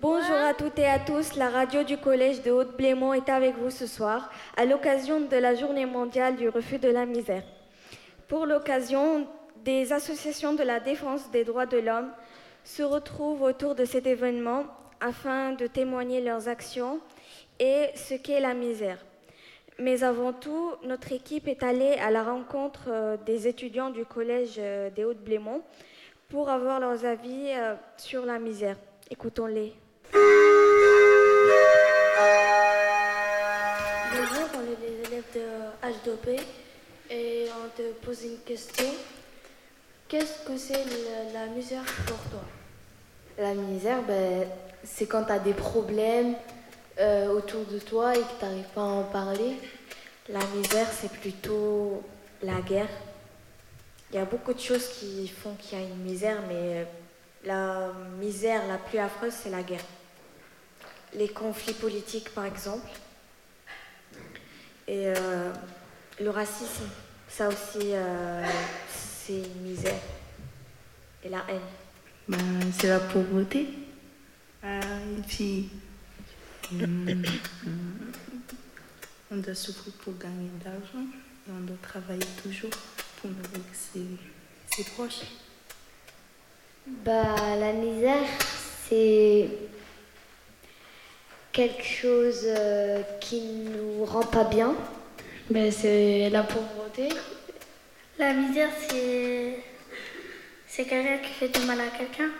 Bonjour à toutes et à tous, la radio du collège de Haute-Blémont est avec vous ce soir à l'occasion de la journée mondiale du refus de la misère. Pour l'occasion, des associations de la défense des droits de l'homme se retrouvent autour de cet événement afin de témoigner leurs actions et ce qu'est la misère. Mais avant tout, notre équipe est allée à la rencontre euh, des étudiants du collège euh, des Hauts-de-Blémont pour avoir leurs avis euh, sur la misère. Écoutons-les. Bonjour, on est les élèves de H2P et on te pose une question. Qu'est-ce que c'est la misère pour toi? La misère, ben, c'est quand tu as des problèmes euh, autour de toi et que tu n'arrives pas à en parler. La misère, c'est plutôt la guerre. Il y a beaucoup de choses qui font qu'il y a une misère, mais euh, la misère la plus affreuse, c'est la guerre. Les conflits politiques, par exemple. Et euh, le racisme, ça aussi, euh, c'est une misère. Et la haine. Ben, c'est la pauvreté. Euh, et puis, hum, on doit souffrir pour gagner de l'argent et on doit travailler toujours pour nourrir ses, ses proches. Bah, la misère, c'est quelque chose euh, qui nous rend pas bien. ben, C'est la pauvreté. La misère, c'est. C'est quelqu'un qui fait du mal à quelqu'un.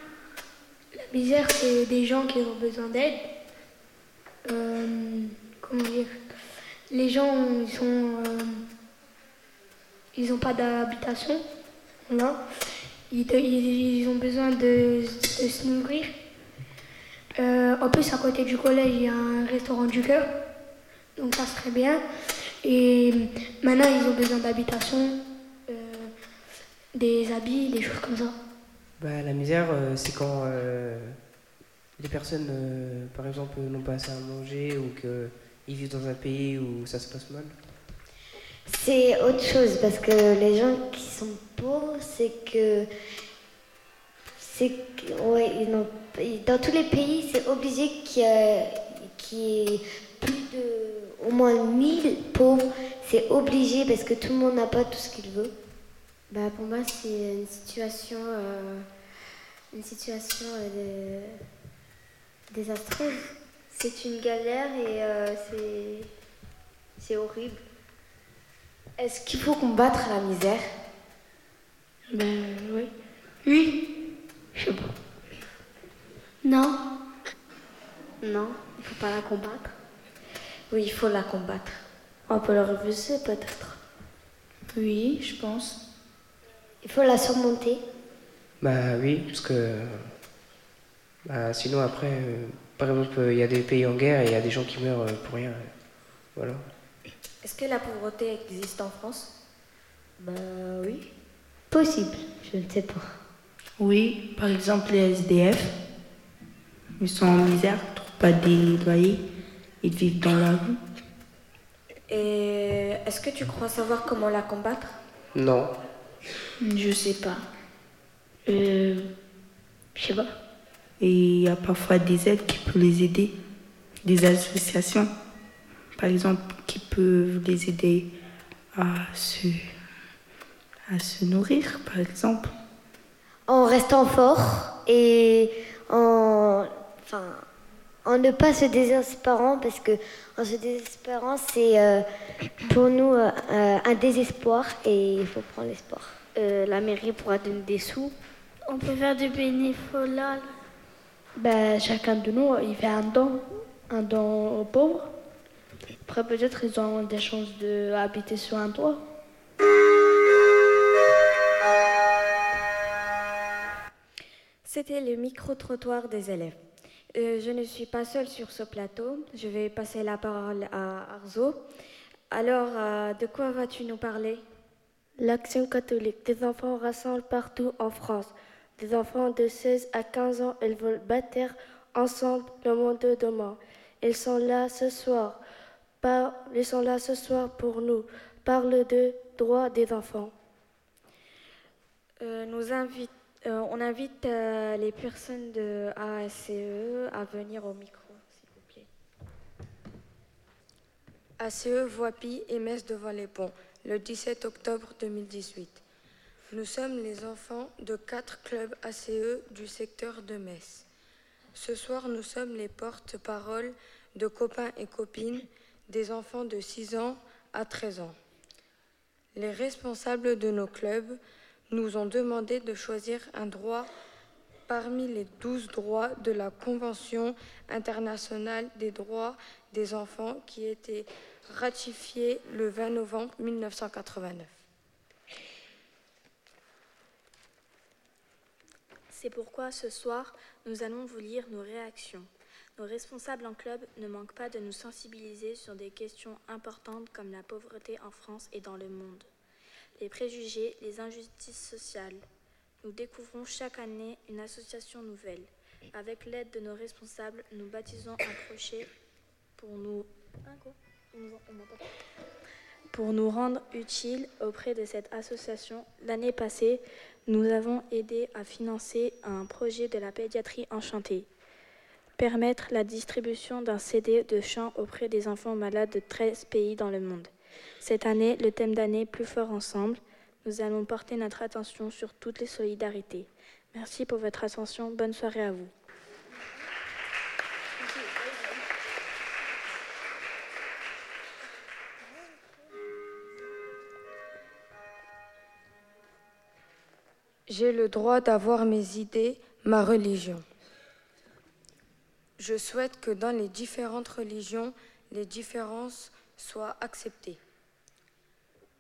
La misère, c'est des gens qui ont besoin d'aide. Euh, comment dire? Les gens, ils sont. euh, ils n'ont pas d'habitation. Voilà. Ils, ont besoin de, se nourrir. Euh, en plus, à côté du collège, il y a un restaurant du cœur. Donc ça serait bien. Et maintenant, ils ont besoin d'habitation, des habits, des choses comme ça. Bah, la misère, c'est quand les personnes, euh, par exemple, n'ont pas assez à manger ou qu'ils vivent dans un pays où ça se passe mal. C'est autre chose parce que les gens qui sont pauvres, c'est que. C'est que. Ouais, ils dans tous les pays, c'est obligé qu'il y, a- qu'il y ait plus de. au moins 1000 pauvres. C'est obligé parce que tout le monde n'a pas tout ce qu'il veut. Bah, pour moi, c'est une situation, euh, une situation euh, de- désastreuse. C'est une galère et euh, c'est, c'est horrible. Est-ce qu'il faut combattre la misère? Ben oui. Oui. Je sais pas. Non. Non, il faut pas la combattre. Oui, il faut la combattre. On peut le refuser peut-être. Oui, je pense. Il faut la surmonter. Bah oui, parce que bah, sinon après, euh, par exemple, il y a des pays en guerre et il y a des gens qui meurent euh, pour rien. Voilà. Est-ce que la pauvreté existe en France? Bah oui. Possible, je ne sais pas. Oui, par exemple, les SDF, ils sont en misère, ils trouvent pas des loyers, ils vivent dans la rue. Et est-ce que tu crois savoir comment la combattre? Non. Je sais pas. Euh, je sais pas. Et il y a parfois des aides qui peuvent les aider, des associations, par exemple, qui peuvent les aider à se, à se nourrir, par exemple. En restant fort et en. Enfin. En ne pas se désespérant, parce que en se désespérant, c'est euh, pour nous euh, euh, un désespoir et il faut prendre l'espoir. Euh, la mairie pourra donner des sous. On peut faire du bénévolat. Ben, chacun de nous, il fait un don. Un don aux pauvres. Après, peut-être ils ont des chances d'habiter sur un toit. C'était le micro-trottoir des élèves. Euh, je ne suis pas seule sur ce plateau. Je vais passer la parole à Arzo. Alors, euh, de quoi vas-tu nous parler? L'Action catholique. Des enfants rassemblent partout en France. Des enfants de 16 à 15 ans, ils veulent bâtir ensemble le monde de demain. Ils sont là ce soir. Ils sont là ce soir pour nous. parle de droits des enfants. Euh, nous invite, euh, on invite euh, les personnes de AACE à venir au micro, s'il vous plaît. ACE Voipi et Metz devant les ponts, le 17 octobre 2018. Nous sommes les enfants de quatre clubs ACE du secteur de Metz. Ce soir, nous sommes les porte-paroles de copains et copines des enfants de 6 ans à 13 ans. Les responsables de nos clubs nous ont demandé de choisir un droit parmi les 12 droits de la Convention internationale des droits des enfants qui était ratifiée le 20 novembre 1989. C'est pourquoi ce soir, nous allons vous lire nos réactions. Nos responsables en club ne manquent pas de nous sensibiliser sur des questions importantes comme la pauvreté en France et dans le monde, les préjugés, les injustices sociales. Nous découvrons chaque année une association nouvelle. Avec l'aide de nos responsables, nous baptisons un crochet pour nous, pour nous rendre utiles auprès de cette association. L'année passée, nous avons aidé à financer un projet de la pédiatrie enchantée permettre la distribution d'un CD de chant auprès des enfants malades de 13 pays dans le monde. Cette année, le thème d'année Plus fort ensemble, nous allons porter notre attention sur toutes les solidarités. Merci pour votre attention. Bonne soirée à vous. J'ai le droit d'avoir mes idées, ma religion. Je souhaite que dans les différentes religions, les différences soient acceptées.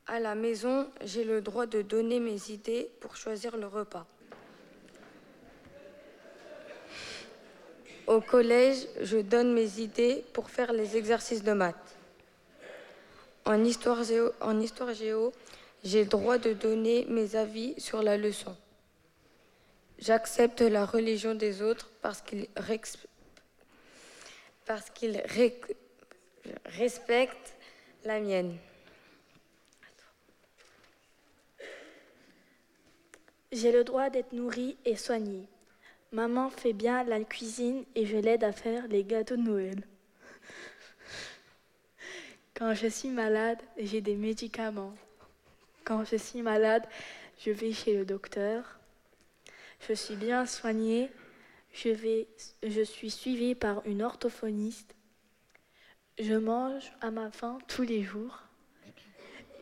À la maison, j'ai le droit de donner mes idées pour choisir le repas. Au collège, je donne mes idées pour faire les exercices de maths. En histoire géo, j'ai le droit de donner mes avis sur la leçon. J'accepte la religion des autres parce qu'ils respectent la mienne. J'ai le droit d'être nourrie et soignée. Maman fait bien la cuisine et je l'aide à faire les gâteaux de Noël. Quand je suis malade, j'ai des médicaments. Quand je suis malade, je vais chez le docteur. Je suis bien soignée je, suis suivie par une orthophoniste. Je mange à ma faim tous les jours.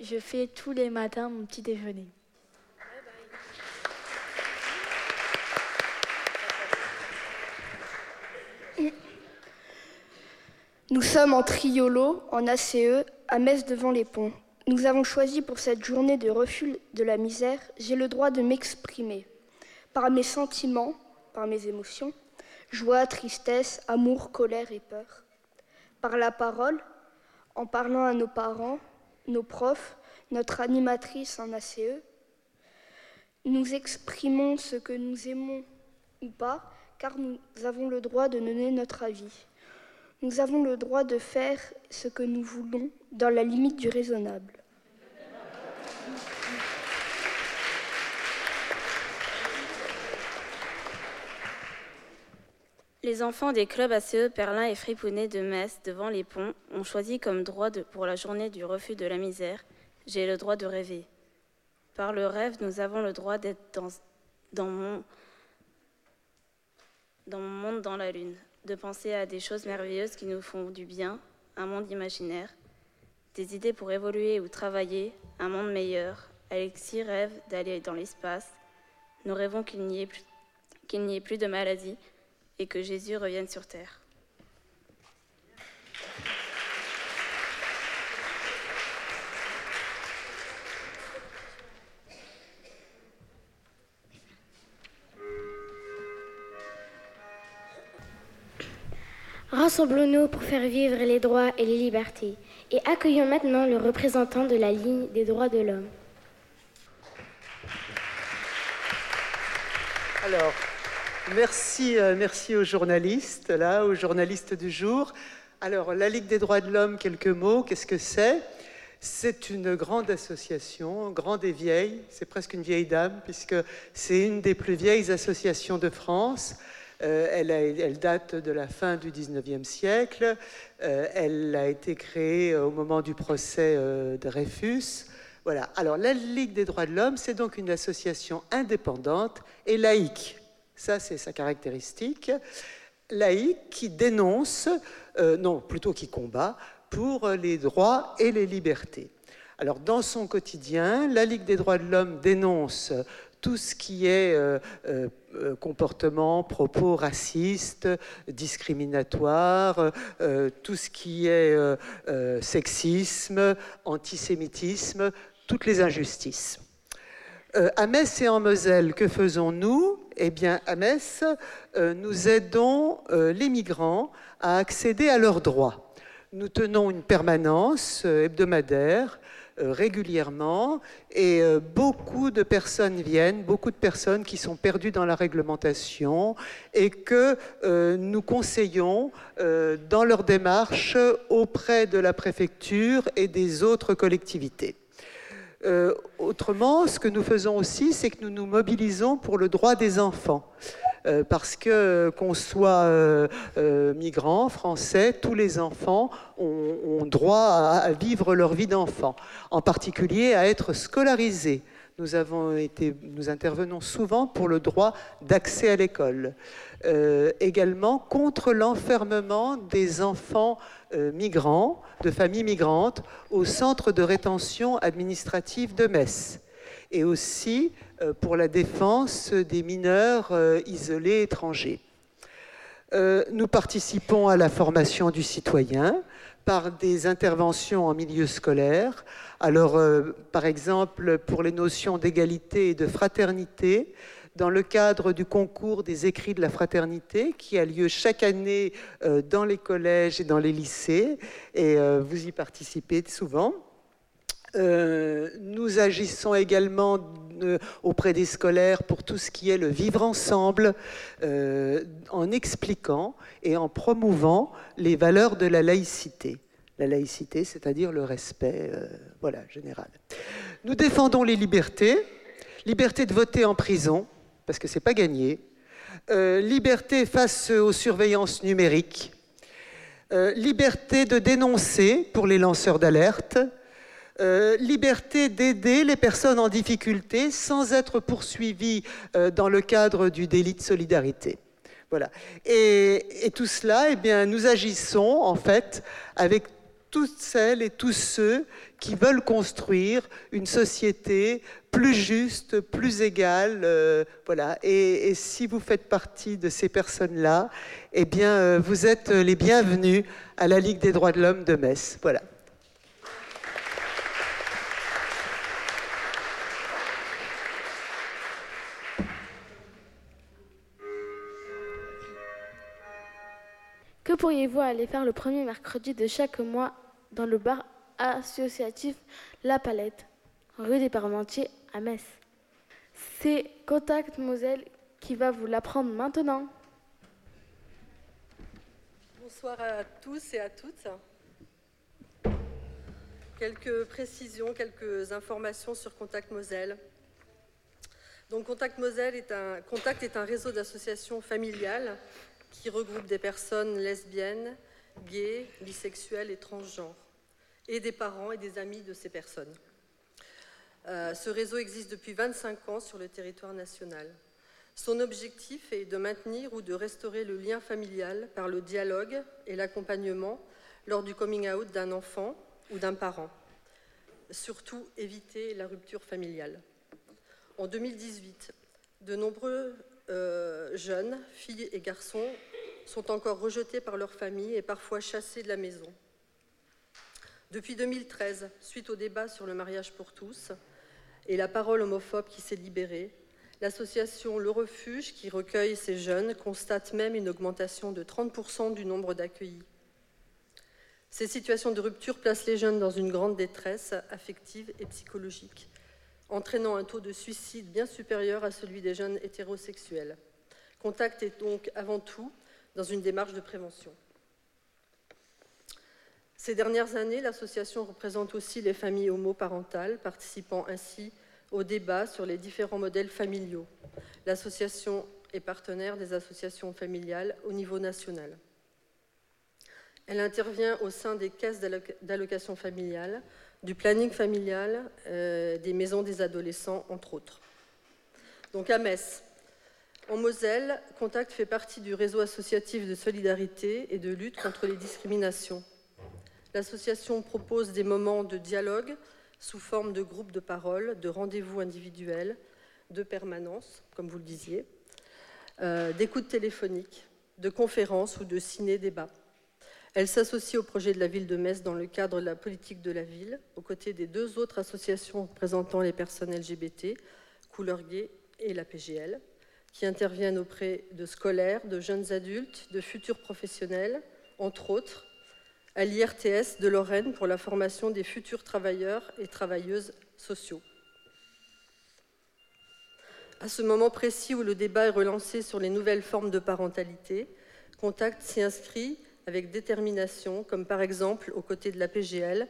Je fais tous les matins mon petit déjeuner. Nous sommes en triolo, en ACE, à Metz devant les ponts. Nous avons choisi pour cette journée de refus de la misère, j'ai le droit de m'exprimer par mes sentiments, par mes émotions, joie, tristesse, amour, colère et peur. Par la parole, en parlant à nos parents, nos profs, notre animatrice en ACE, nous exprimons ce que nous aimons ou pas, car nous avons le droit de donner notre avis. Nous avons le droit de faire ce que nous voulons dans la limite du raisonnable. Les enfants des clubs ACE Perlin et Fripounet de Metz, devant les ponts, ont choisi comme droit pour la journée du refus de la misère J'ai le droit de rêver. Par le rêve, nous avons le droit d'être dans, mon monde dans la lune, de penser à des choses merveilleuses qui nous font du bien, un monde imaginaire, des idées pour évoluer ou travailler, un monde meilleur. Alexis rêve d'aller dans l'espace. Nous rêvons qu'il n'y ait, plus de maladies et que Jésus revienne sur terre. Rassemblons-nous pour faire vivre les droits et les libertés et accueillons maintenant le représentant de la ligne des droits de l'homme. Alors, Merci, euh, merci aux journalistes, là, aux journalistes du jour. Alors, la Ligue des droits de l'homme, quelques mots, qu'est-ce que c'est? C'est une grande association, grande et vieille, c'est presque une vieille dame, puisque c'est une des plus vieilles associations de France. Euh, elle, date de la fin du 19e siècle. Euh, elle a été créée au moment du procès euh, de Dreyfus. Voilà. Alors, la Ligue des droits de l'homme, c'est donc une association indépendante et laïque. Ça, c'est sa caractéristique. Laïque qui dénonce, non, plutôt qui combat pour les droits et les libertés. Alors, dans son quotidien, la Ligue des droits de l'homme dénonce tout ce qui est euh, euh, euh, comportement, propos racistes, discriminatoires, tout ce qui est sexisme, antisémitisme, toutes les injustices. à Metz et en Moselle, que faisons-nous? Eh bien, à Metz, nous aidons les migrants à accéder à leurs droits. Nous tenons une permanence hebdomadaire régulièrement et euh, beaucoup de personnes viennent, beaucoup de personnes qui sont perdues dans la réglementation et que euh, nous conseillons dans leur démarche auprès de la préfecture et des autres collectivités. autrement, ce que nous faisons aussi, c'est que nous nous mobilisons pour le droit des enfants. Euh, parce que qu'on soit euh, euh, migrant, français, tous les enfants ont, droit à, vivre leur vie d'enfant, en particulier à être scolarisés. Nous intervenons souvent pour le droit d'accès à l'école. également contre l'enfermement des enfants migrants, de familles migrantes, au centre de rétention administrative de Metz. Et aussi euh, pour la défense des mineurs euh, isolés étrangers. Euh, nous participons à la formation du citoyen par des interventions en milieu scolaire. Alors, par exemple, pour les notions d'égalité et de fraternité, dans le cadre du concours des écrits de la fraternité qui a lieu chaque année dans les collèges et dans les lycées, et vous y participez souvent. Euh, nous agissons également euh, auprès des scolaires pour tout ce qui est le vivre ensemble, euh, en expliquant et en promouvant les valeurs de la laïcité. La laïcité, c'est-à-dire le respect voilà, général. Nous défendons les libertés, liberté de voter en prison, parce que ce n'est pas gagné, liberté face aux surveillances numériques, liberté de dénoncer pour les lanceurs d'alerte, euh, liberté d'aider les personnes en difficulté sans être poursuivies euh, dans le cadre du délit de solidarité. Voilà. Et, tout cela, eh bien, nous agissons en fait avec toutes celles et tous ceux qui veulent construire une société plus juste, plus égale. Euh, voilà. Et, et, si vous faites partie de ces personnes-là, eh bien, vous êtes les bienvenus à la Ligue des droits de l'homme de Metz. Voilà. Pourriez-vous aller faire le premier mercredi de chaque mois dans le bar associatif La Palette, rue des Parmentiers à Metz? C'est Contact Moselle qui va vous l'apprendre maintenant. Bonsoir à tous et à toutes. Quelques précisions, quelques informations sur Contact Moselle. Donc Contact Moselle est un, Contact est un réseau d'associations familiales qui regroupe des personnes lesbiennes, gays, bisexuelles et transgenres, et des parents et des amis de ces personnes. Euh, ce réseau existe depuis 25 ans sur le territoire national. Son objectif est de maintenir ou de restaurer le lien familial par le dialogue et l'accompagnement lors du coming out d'un enfant ou d'un parent. Surtout éviter la rupture familiale. En 2018, de nombreux euh, jeunes, filles et garçons, sont encore rejetés par leur famille et parfois chassés de la maison. Depuis 2013, suite au débat sur le mariage pour tous et la parole homophobe qui s'est libérée, l'association Le Refuge, qui recueille ces jeunes, constate même une augmentation de 30% du nombre d'accueillis. Ces situations de rupture placent les jeunes dans une grande détresse affective et psychologique entraînant un taux de suicide bien supérieur à celui des jeunes hétérosexuels. Contact est donc avant tout dans une démarche de prévention. Ces dernières années, l'association représente aussi les familles homoparentales, participant ainsi au débat sur les différents modèles familiaux. L'association est partenaire des associations familiales au niveau national. Elle intervient au sein des caisses d'allocation familiale, du planning familial, euh, des maisons des adolescents, entre autres. Donc à Metz, en Moselle, Contact fait partie du réseau associatif de solidarité et de lutte contre les discriminations. L'association propose des moments de dialogue sous forme de groupes de parole, de rendez-vous individuels, de permanence, comme vous le disiez, euh, d'écoute téléphonique, de conférences ou de ciné-débats. Elle s'associe au projet de la ville de Metz dans le cadre de la politique de la ville, aux côtés des deux autres associations représentant les personnes LGBT, Couleur Gay et la PGL, qui interviennent auprès de scolaires, de jeunes adultes, de futurs professionnels, entre autres, à l'IRTS de Lorraine pour la formation des futurs travailleurs et travailleuses sociaux. À ce moment précis où le débat est relancé sur les nouvelles formes de parentalité, Contact s'y inscrit avec détermination, comme par exemple aux côtés de la PGL,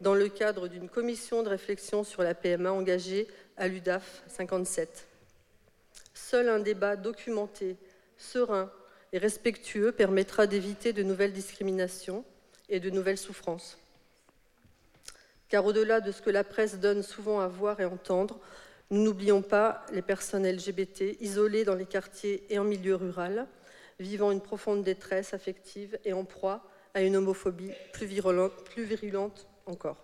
dans le cadre d'une commission de réflexion sur la PMA engagée à l'UDAF 57. Seul un débat documenté, serein et respectueux permettra d'éviter de nouvelles discriminations et de nouvelles souffrances. Car au-delà de ce que la presse donne souvent à voir et entendre, nous n'oublions pas les personnes LGBT isolées dans les quartiers et en milieu rural, vivant une profonde détresse affective et en proie à une homophobie plus virulente, encore.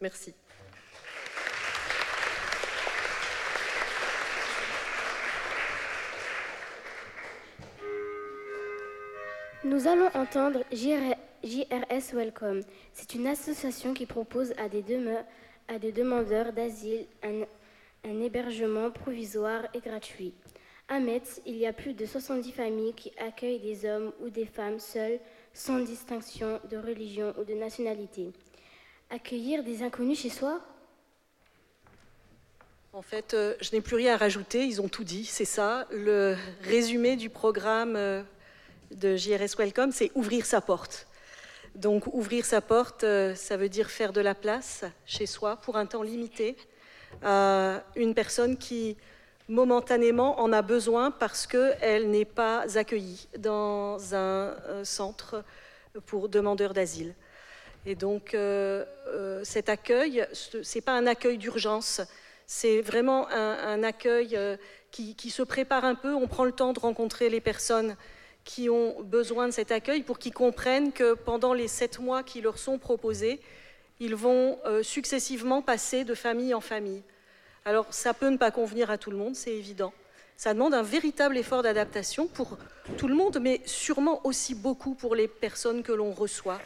Merci. Nous allons entendre JRS Welcome. C'est une association qui propose à des, à des demandeurs d'asile un, hébergement provisoire et gratuit. À Metz, il y a plus de 70 familles qui accueillent des hommes ou des femmes seuls, sans distinction de religion ou de nationalité. Accueillir des inconnus chez soi? En fait, euh, je n'ai plus rien à rajouter, ils ont tout dit, c'est ça. Le résumé du programme euh, de JRS Welcome, c'est ouvrir sa porte. Donc ouvrir sa porte, euh, ça veut dire faire de la place chez soi pour un temps limité à une personne qui momentanément en a besoin parce qu'elle n'est pas accueillie dans un, centre pour demandeurs d'asile. Et donc euh, euh, cet accueil, ce n'est pas un accueil d'urgence, c'est vraiment un, accueil qui, se prépare un peu, on prend le temps de rencontrer les personnes qui ont besoin de cet accueil pour qu'ils comprennent que pendant les sept mois qui leur sont proposés, ils vont euh, successivement passer de famille en famille. Alors ça peut ne pas convenir à tout le monde, c'est évident. Ça demande un véritable effort d'adaptation pour tout le monde, mais sûrement aussi beaucoup pour les personnes que l'on reçoit.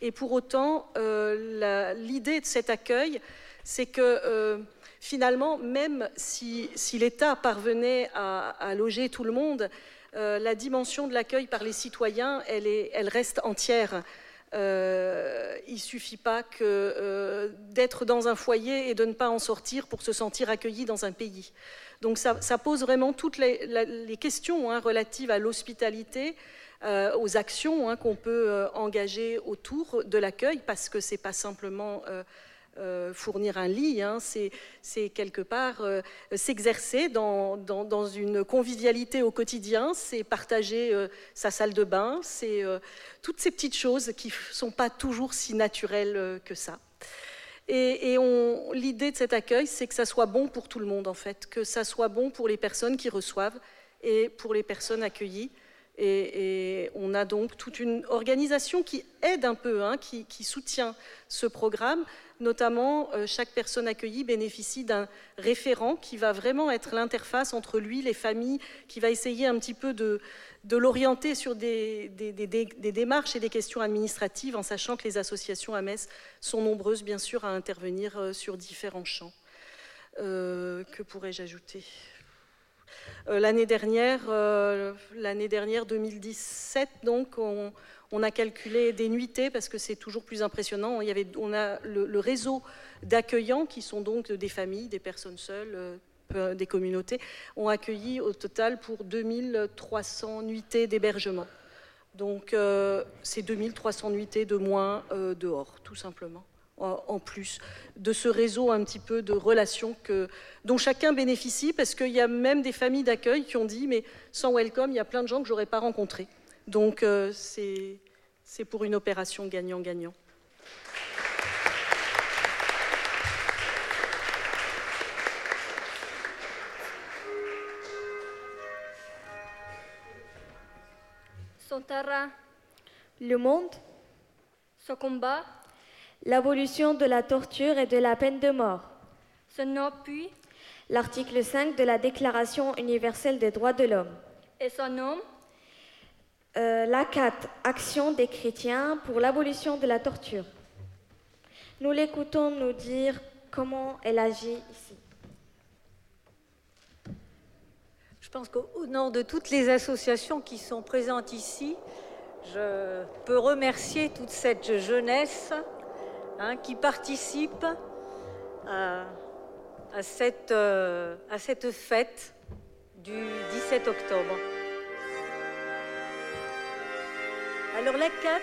Et pour autant, euh, l'idée de cet accueil, c'est que euh, finalement, même si, l'État parvenait à, loger tout le monde, euh, la dimension de l'accueil par les citoyens, elle, est, elle reste entière. Euh, il ne suffit pas euh, d'être dans un foyer et de ne pas en sortir pour se sentir accueilli dans un pays. Donc ça, pose vraiment toutes les, questions hein, relatives à l'hospitalité, aux actions hein, qu'on peut engager autour de l'accueil, parce que ce n'est pas simplement euh, fournir un lit, hein, c'est quelque part euh, s'exercer dans, une convivialité au quotidien, c'est partager euh, sa salle de bain, c'est toutes ces petites choses qui ne sont pas toujours si naturelles que ça. Et, et l'idée de cet accueil, c'est que ça soit bon pour tout le monde, en fait, que ça soit bon pour les personnes qui reçoivent et pour les personnes accueillies. Et, on a donc toute une organisation qui aide un peu, hein, qui, soutient ce programme. Notamment, euh, chaque personne accueillie bénéficie d'un référent qui va vraiment être l'interface entre lui, les familles, qui va essayer un petit peu de, l'orienter sur des, démarches et des questions administratives, en sachant que les associations à Metz sont nombreuses, bien sûr, à intervenir euh, sur différents champs. Euh, que pourrais-je ajouter? L'année dernière, euh, l'année dernière 2017, donc, on, a calculé des nuitées parce que c'est toujours plus impressionnant. Il y avait, on a le, réseau d'accueillants qui sont donc des familles, des personnes seules, euh, des communautés, ont accueilli au total pour 2300 nuitées d'hébergement. Donc euh, c'est 2300 nuitées de moins euh, dehors, tout simplement, en, plus de ce réseau un petit peu de relations que, dont chacun bénéficie, parce qu'il y a même des familles d'accueil qui ont dit, mais sans Welcome, il y a plein de gens que je n'aurais pas rencontrés. Donc euh, c'est pour une opération gagnant-gagnant. le monde, ce combat, l'abolition de la torture et de la peine de mort, ce nom puis l'article 5 de la Déclaration universelle des droits de l'homme, et son nom, euh, la 4, Action des chrétiens pour l'abolition de la torture. Nous l'écoutons nous dire comment elle agit ici. Je pense qu'au nom de toutes les associations qui sont présentes ici, je peux remercier toute cette jeunesse hein, qui participe à, cette, euh, à cette fête du 17 octobre. Alors la CAT,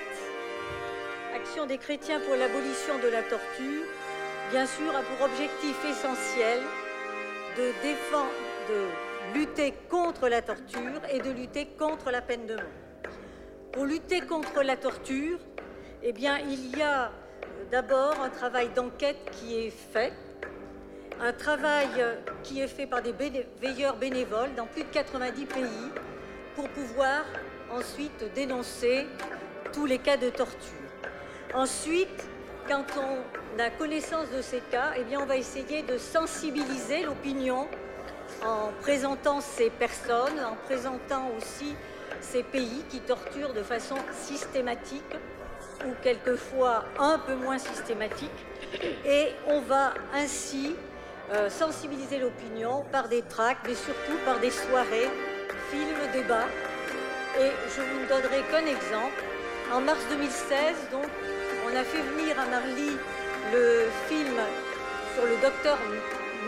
Action des chrétiens pour l'abolition de la torture, bien sûr a pour objectif essentiel de défendre, de lutter contre la torture et de lutter contre la peine de mort. Pour lutter contre la torture, eh bien, il y a d'abord un travail d'enquête qui est fait, un travail qui est fait par des veilleurs bénévoles dans plus de 90 pays pour pouvoir ensuite dénoncer tous les cas de torture. Ensuite, quand on a connaissance de ces cas, eh on va essayer de sensibiliser l'opinion en présentant ces personnes, en présentant aussi ces pays qui torturent de façon systématique ou quelquefois un peu moins systématique. Et on va ainsi euh, sensibiliser l'opinion par des tracts, mais surtout par des soirées, films, débats. Et je vous ne donnerai qu'un exemple. En mars 2016, donc, on a fait venir à Marly le film sur le docteur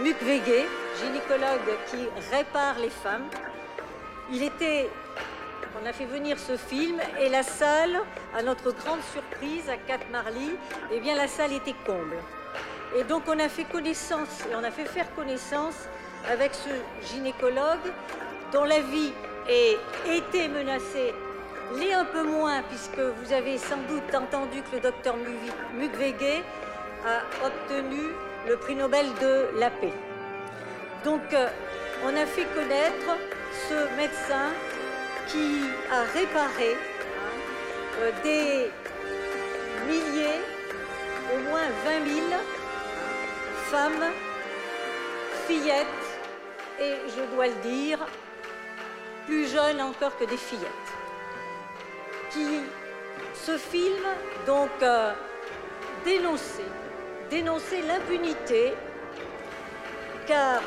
Mukwege, gynécologue qui répare les femmes. Il était, on a fait venir ce film et la salle, à notre grande surprise à Cap Marly, eh bien la salle était comble. Et donc on a fait connaissance et on a fait faire connaissance avec ce gynécologue dont la vie ait été menacée, l'est un peu moins puisque vous avez sans doute entendu que le docteur Mukwege a obtenu le prix Nobel de la paix. Donc, euh, on a fait connaître ce médecin qui a réparé hein, euh, des milliers, au moins 20 000 femmes, fillettes, et je dois le dire, plus jeunes encore que des fillettes, qui, ce film, donc, euh, dénonçait, dénonçait l'impunité, car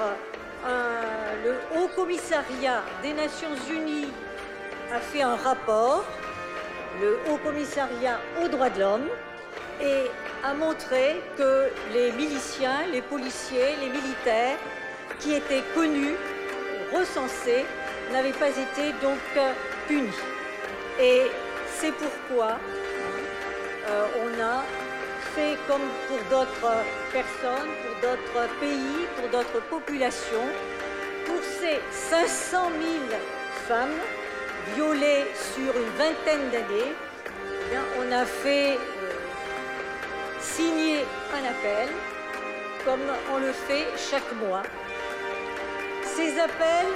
euh, le Haut Commissariat des Nations Unies a fait un rapport, le Haut Commissariat aux droits de l'homme, et a montré que les miliciens, les policiers, les militaires qui étaient connus, recensés, n'avaient pas été donc punis. Et c'est pourquoi euh, on a fait comme pour d'autres personnes, pour d'autres pays, pour d'autres populations, pour ces 500 000 femmes violées sur une vingtaine d'années, eh on a fait euh, signer un appel, comme on le fait chaque mois. Ces appels,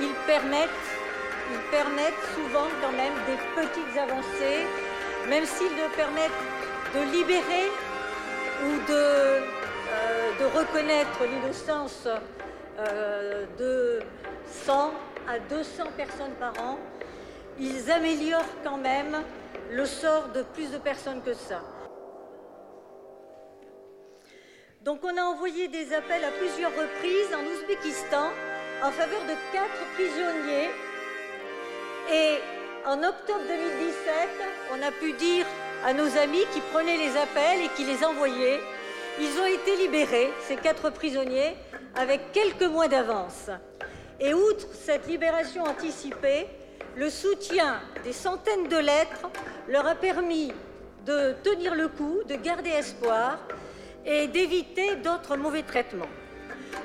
ils permettent, souvent quand même des petites avancées, même s'ils ne permettent de libérer ou de, euh, reconnaître l'innocence euh, de 100 à 200 personnes par an, ils améliorent quand même le sort de plus de personnes que ça. Donc on a envoyé des appels à plusieurs reprises en Ouzbékistan en faveur de quatre prisonniers. Et en octobre 2017, on a pu dire à nos amis qui prenaient les appels et qui les envoyaient. Ils ont été libérés, ces quatre prisonniers, avec quelques mois d'avance. Et outre cette libération anticipée, le soutien des centaines de lettres leur a permis de tenir le coup, de garder espoir et d'éviter d'autres mauvais traitements.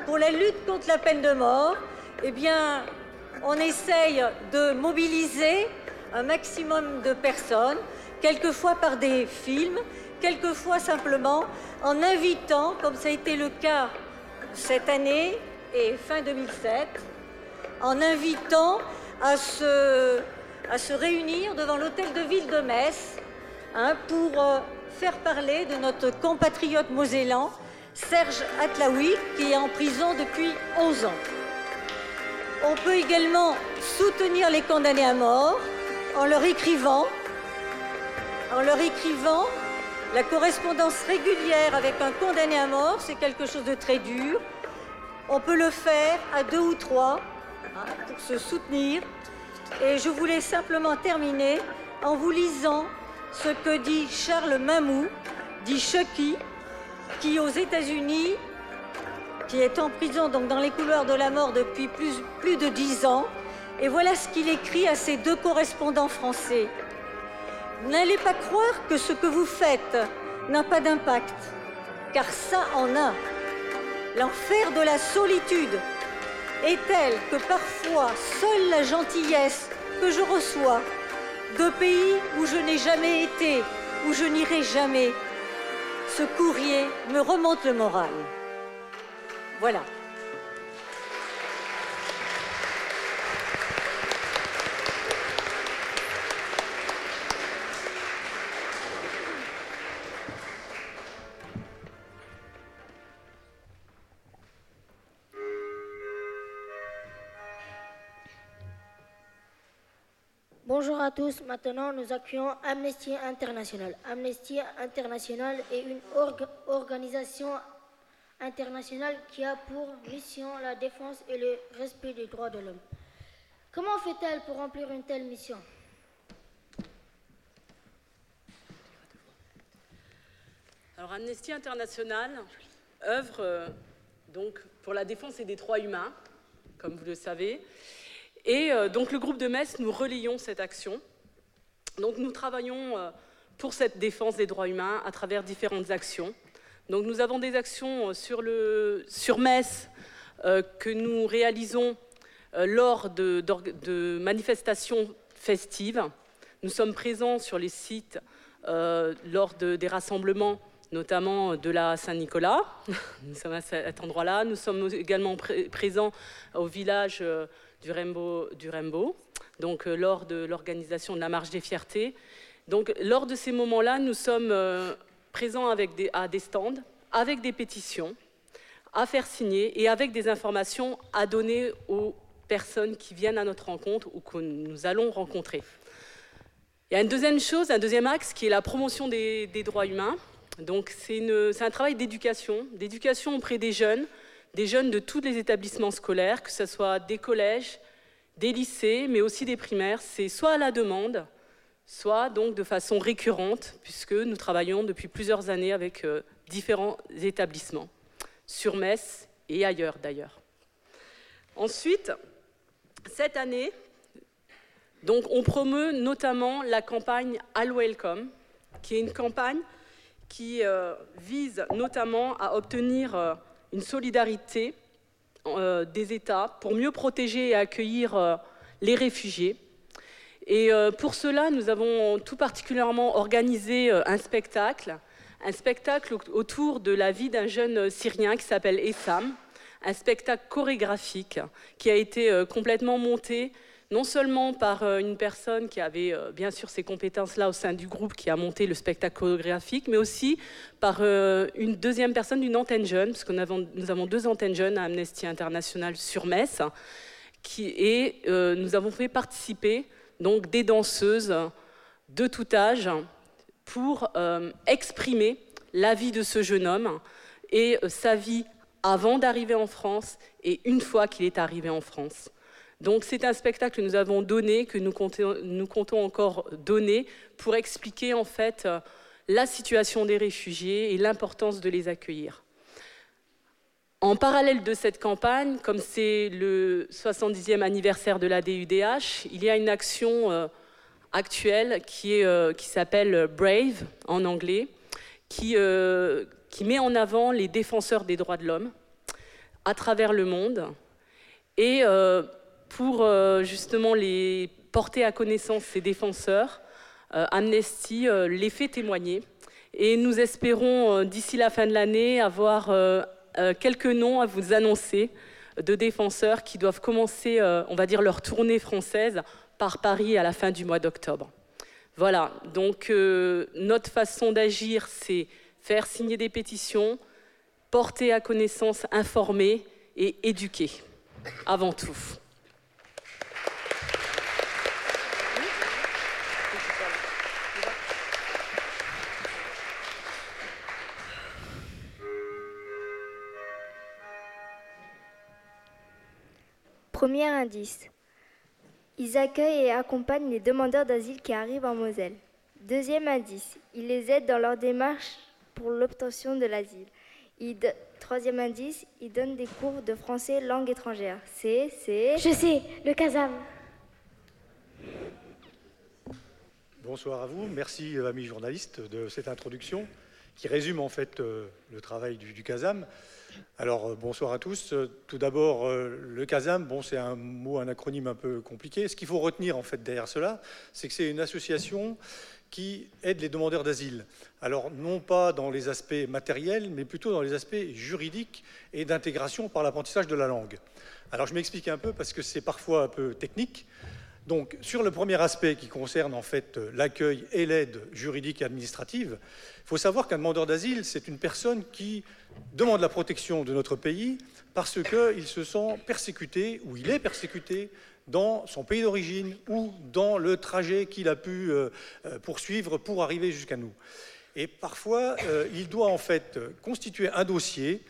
Pour la lutte contre la peine de mort, eh bien, on essaye de mobiliser un maximum de personnes, quelquefois par des films, quelquefois simplement en invitant, comme ça a été le cas cette année et fin 2007, en invitant à se, réunir devant l'hôtel de ville de Metz hein, pour euh, faire parler de notre compatriote mosellan, Serge Atlaoui, qui est en prison depuis 11 ans. On peut également soutenir les condamnés à mort en leur écrivant, en leur écrivant la correspondance régulière avec un condamné à mort, c'est quelque chose de très dur. On peut le faire à deux ou trois pour se soutenir. Et je voulais simplement terminer en vous lisant ce que dit Charles Mamou, dit Chucky, qui aux États-Unis, qui est en prison donc dans les couloirs de la mort depuis plus de dix ans, et voilà ce qu'il écrit à ses deux correspondants français. N'allez pas croire que ce que vous faites n'a pas d'impact, car ça en a. L'enfer de la solitude est tel que parfois seule la gentillesse que je reçois de pays où je n'ai jamais été, où je n'irai jamais, ce courrier me remonte le moral. Voilà. Bonjour à tous. Maintenant, nous accueillons Amnesty International. Amnesty International est une organisation internationale qui a pour mission la défense et le respect des droits de l'homme. Comment fait-elle pour remplir une telle mission? Alors Amnesty International œuvre euh, donc pour la défense des droits humains, comme vous le savez. Et euh, donc le groupe de Metz, nous relayons cette action. Donc nous travaillons euh, pour cette défense des droits humains à travers différentes actions. Donc nous avons des actions sur, le, sur Metz que nous réalisons lors de, manifestations festives. Nous sommes présents sur les sites lors de, des rassemblements notamment de la Saint-Nicolas. Nous sommes à cet endroit-là. Nous sommes également présents au village euh, du du donc euh, lors de l'organisation de la Marche des Fiertés. Donc, lors de ces moments-là, nous sommes euh, présents des, à des stands, avec des pétitions à faire signer et avec des informations à donner aux personnes qui viennent à notre rencontre ou que nous allons rencontrer. Il y a une deuxième chose, un deuxième axe qui est la promotion des droits humains. Donc c'est un travail d'éducation, d'éducation auprès des jeunes, des jeunes de tous les établissements scolaires, que ce soit des collèges, des lycées, mais aussi des primaires. C'est soit à la demande, soit donc de façon récurrente, puisque nous travaillons depuis plusieurs années avec euh, différents établissements, sur Metz et ailleurs d'ailleurs. Ensuite, cette année, on promeut notamment la campagne All Welcome, qui est une campagne qui euh, vise notamment à obtenir euh, une solidarité euh, des États pour mieux protéger et accueillir les réfugiés. Et pour cela, nous avons tout particulièrement organisé un spectacle, un spectacle autour de la vie d'un jeune Syrien qui s'appelle Essam, un spectacle chorégraphique qui a été complètement monté non seulement par euh, une personne qui avait euh, bien sûr ces compétences-là au sein du groupe qui a monté le spectacle chorégraphique, mais aussi par euh, une deuxième personne d'une antenne jeune, parce que nous avons, deux antennes jeunes à Amnesty International sur Metz, qui, et nous avons fait participer donc des danseuses de tout âge pour exprimer la vie de ce jeune homme et sa vie avant d'arriver en France et une fois qu'il est arrivé en France. Donc c'est un spectacle que nous avons donné, que nous comptons, encore donner pour expliquer en fait euh, la situation des réfugiés et l'importance de les accueillir. En parallèle de cette campagne, comme c'est le 70e anniversaire de la DUDH, il y a une action euh, actuelle qui, euh, qui s'appelle Brave en anglais, qui, qui met en avant les défenseurs des droits de l'homme à travers le monde. Et pour justement les porter à connaissance ces défenseurs, Amnesty les fait témoigner. Et nous espérons d'ici la fin de l'année avoir euh, quelques noms à vous annoncer de défenseurs qui doivent commencer, euh, on va dire, leur tournée française par Paris à la fin du mois d'octobre. Voilà, donc euh, notre façon d'agir, c'est faire signer des pétitions, porter à connaissance, informer et éduquer, avant tout. Premier indice. Ils accueillent et accompagnent les demandeurs d'asile qui arrivent en Moselle. Deuxième indice. Ils les aident dans leur démarche pour l'obtention de l'asile. Troisième indice. Ils donnent des cours de français langue étrangère. C'est, c'est... Je sais, le CASAM. Bonsoir à vous. Merci, amis journalistes, de cette introduction qui résume en fait euh, le travail du, du CASAM. Alors, euh, bonsoir à tous. Euh, tout d'abord, euh, le CASAM, c'est un mot, un acronyme un peu compliqué. Ce qu'il faut retenir, en fait, derrière cela, c'est que c'est une association qui aide les demandeurs d'asile. Alors, non pas dans les aspects matériels, mais plutôt dans les aspects juridiques et d'intégration par l'apprentissage de la langue. Alors, je m'explique un peu parce que c'est parfois un peu technique. Donc, sur le premier aspect qui concerne en fait l'accueil et l'aide juridique et administrative, il faut savoir qu'un demandeur d'asile, c'est une personne qui demande la protection de notre pays parce qu'il se sent persécuté ou il est persécuté dans son pays d'origine ou dans le trajet qu'il a pu euh, euh, poursuivre pour arriver jusqu'à nous. Et parfois, euh, il doit en fait constituer un dossier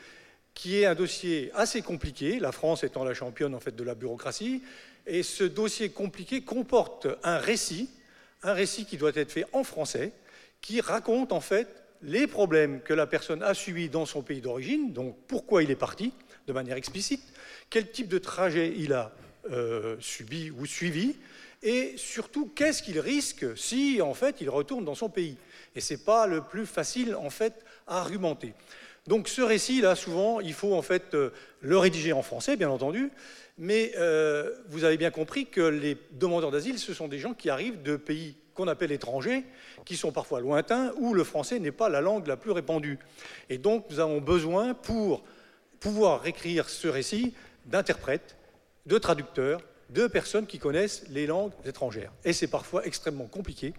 qui est un dossier assez compliqué, la France étant la championne en fait de la bureaucratie, et ce dossier compliqué comporte un récit, un récit qui doit être fait en français, qui raconte en fait les problèmes que la personne a subis dans son pays d'origine, donc pourquoi il est parti, de manière explicite, quel type de trajet il a euh, subi ou suivi, et surtout qu'est-ce qu'il risque si en fait il retourne dans son pays. Et ce n'est pas le plus facile en fait à argumenter. Donc ce récit-là, souvent, il faut en fait euh, le rédiger en français, bien entendu, mais euh, vous avez bien compris que les demandeurs d'asile, ce sont des gens qui arrivent de pays qu'on appelle étrangers, qui sont parfois lointains, où le français n'est pas la langue la plus répandue. Et donc nous avons besoin, pour pouvoir écrire ce récit, d'interprètes, de traducteurs, de personnes qui connaissent les langues étrangères. Et c'est parfois extrêmement compliqué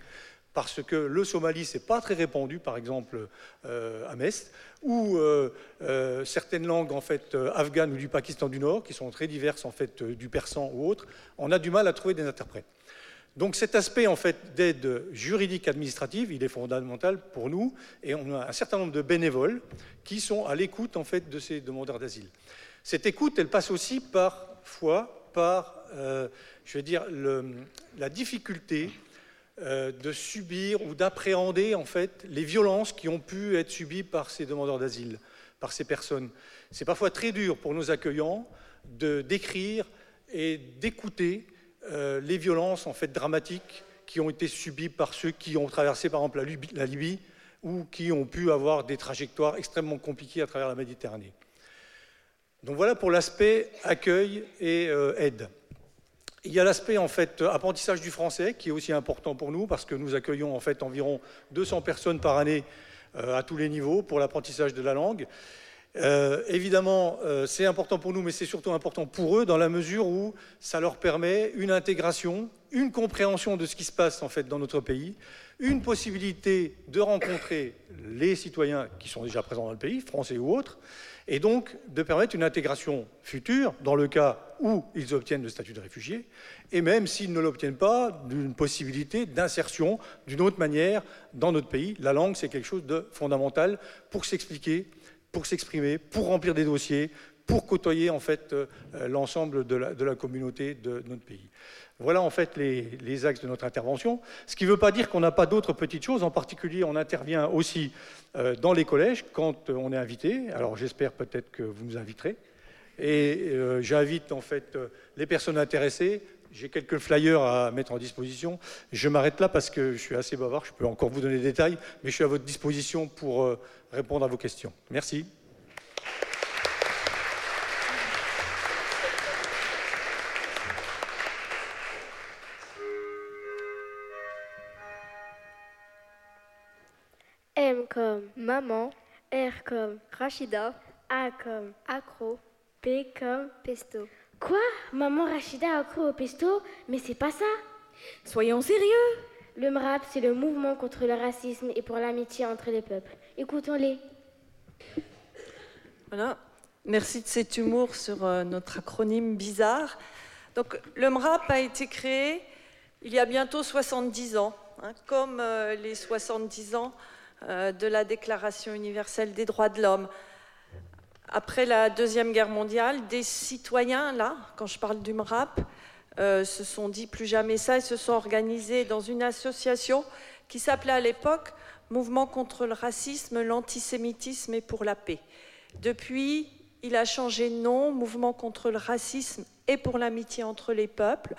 parce que le Somalie, c'est pas très répandu, par exemple euh, à Metz, ou euh, euh, certaines langues en fait afghanes ou du Pakistan du Nord, qui sont très diverses en fait du persan ou autre, on a du mal à trouver des interprètes. Donc cet aspect en fait d'aide juridique administrative, il est fondamental pour nous et on a un certain nombre de bénévoles qui sont à l'écoute en fait de ces demandeurs d'asile. Cette écoute, elle passe aussi parfois par, je vais dire, la difficulté euh, de subir ou d'appréhender en fait les violences qui ont pu être subies par ces demandeurs d'asile, par ces personnes. C'est parfois très dur pour nos accueillants de d'écrire et d'écouter euh, les violences en fait dramatiques qui ont été subies par ceux qui ont traversé par exemple la Libye, ou qui ont pu avoir des trajectoires extrêmement compliquées à travers la Méditerranée. Donc voilà pour l'aspect accueil et euh, aide. Il y a l'aspect en fait apprentissage du français qui est aussi important pour nous parce que nous accueillons en fait environ 200 personnes par année euh, à tous les niveaux pour l'apprentissage de la langue. Euh, évidemment, euh, c'est important pour nous, mais c'est surtout important pour eux dans la mesure où ça leur permet une intégration, une compréhension de ce qui se passe en fait dans notre pays, une possibilité de rencontrer les citoyens qui sont déjà présents dans le pays, français ou autres, et donc de permettre une intégration future dans le cas où ils obtiennent le statut de réfugié, et même s'ils ne l'obtiennent pas, d'une possibilité d'insertion d'une autre manière dans notre pays. La langue, c'est quelque chose de fondamental pour s'expliquer pour s'exprimer, pour remplir des dossiers, pour côtoyer en fait euh, l'ensemble de la, communauté de notre pays. Voilà en fait les, axes de notre intervention. Ce qui ne veut pas dire qu'on n'a pas d'autres petites choses. En particulier, on intervient aussi euh, dans les collèges quand on est invité. Alors j'espère peut-être que vous nous inviterez. Et euh, j'invite en fait les personnes intéressées. J'ai quelques flyers à mettre en disposition. Je m'arrête là parce que je suis assez bavard. Je peux encore vous donner des détails, mais je suis à votre disposition pour euh, répondre à vos questions. Merci. Maman, R comme Rachida, A comme accro, P comme pesto. Quoi? Maman Rachida accro au pesto? Mais c'est pas ça Soyons sérieux Le MRAP, c'est le mouvement contre le racisme et pour l'amitié entre les peuples. Écoutons-les. Voilà. Merci de cet humour sur euh, notre acronyme bizarre. Donc, le MRAP a été créé il y a bientôt 70 ans, hein, comme euh, les 70 ans euh, de la Déclaration universelle des droits de l'homme. Après la Deuxième Guerre mondiale, des citoyens, là, quand je parle du MRAP, euh, se sont dit plus jamais ça et se sont organisés dans une association qui s'appelait à l'époque Mouvement contre le racisme, l'antisémitisme et pour la paix. Depuis, il a changé de nom, Mouvement contre le racisme et pour l'amitié entre les peuples.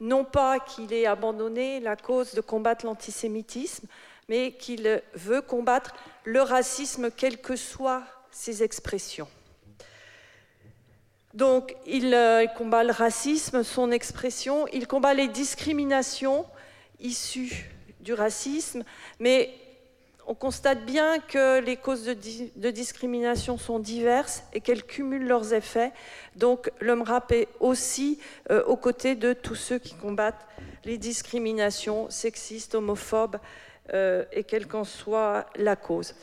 Non pas qu'il ait abandonné la cause de combattre l'antisémitisme, mais qu'il veut combattre le racisme, quelles que soient ses expressions. Donc, il, euh, combat le racisme, son expression, il combat les discriminations issues du racisme, mais on constate bien que les causes de, discrimination sont diverses et qu'elles cumulent leurs effets. Donc, le MRAP est aussi euh, aux côtés de tous ceux qui combattent les discriminations sexistes, homophobes, euh, et quelle qu'en soit la cause.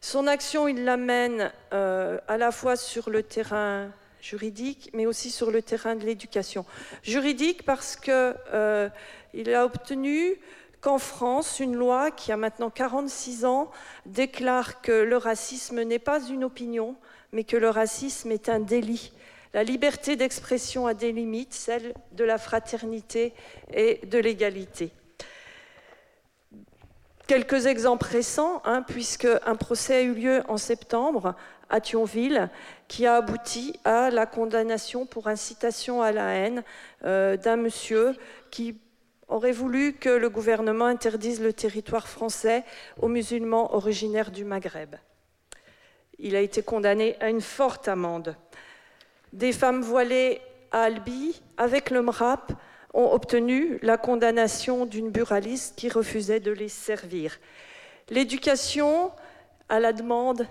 Son action, il l'amène euh, à la fois sur le terrain juridique, mais aussi sur le terrain de l'éducation. Juridique parce qu'il euh, a obtenu qu'en France, une loi qui a maintenant 46 ans déclare que le racisme n'est pas une opinion, mais que le racisme est un délit. La liberté d'expression a des limites, celle de la fraternité et de l'égalité. Quelques exemples récents, hein, puisque un procès a eu lieu en septembre à Thionville, qui a abouti à la condamnation pour incitation à la haine euh, d'un monsieur qui aurait voulu que le gouvernement interdise le territoire français aux musulmans originaires du Maghreb. Il a été condamné à une forte amende. Des femmes voilées à Albi, avec le MRAP, ont obtenu la condamnation d'une buraliste qui refusait de les servir. L'éducation, à la demande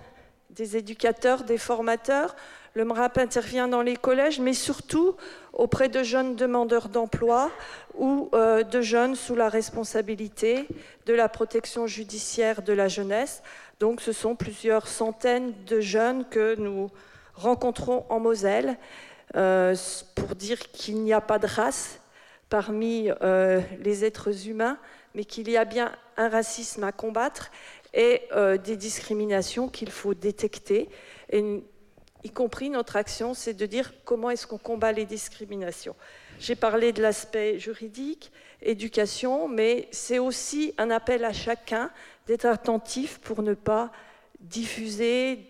des éducateurs, des formateurs, le MRAP intervient dans les collèges, mais surtout auprès de jeunes demandeurs d'emploi ou euh, de jeunes sous la responsabilité de la protection judiciaire de la jeunesse. Donc ce sont plusieurs centaines de jeunes que nous rencontrons en Moselle euh, pour dire qu'il n'y a pas de race, parmi euh, les êtres humains, mais qu'il y a bien un racisme à combattre et euh, des discriminations qu'il faut détecter. Y compris notre action, c'est de dire comment est-ce qu'on combat les discriminations. J'ai parlé de l'aspect juridique, éducation, mais c'est aussi un appel à chacun d'être attentif pour ne pas diffuser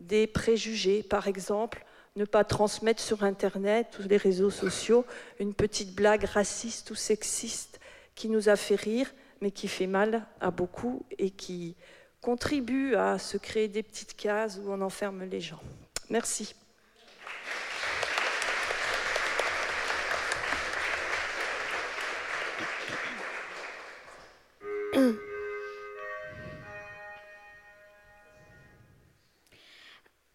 des préjugés, par exemple, ne pas transmettre sur Internet ou les réseaux sociaux une petite blague raciste ou sexiste qui nous a fait rire, mais qui fait mal à beaucoup et qui contribue à se créer des petites cases où on enferme les gens. Merci.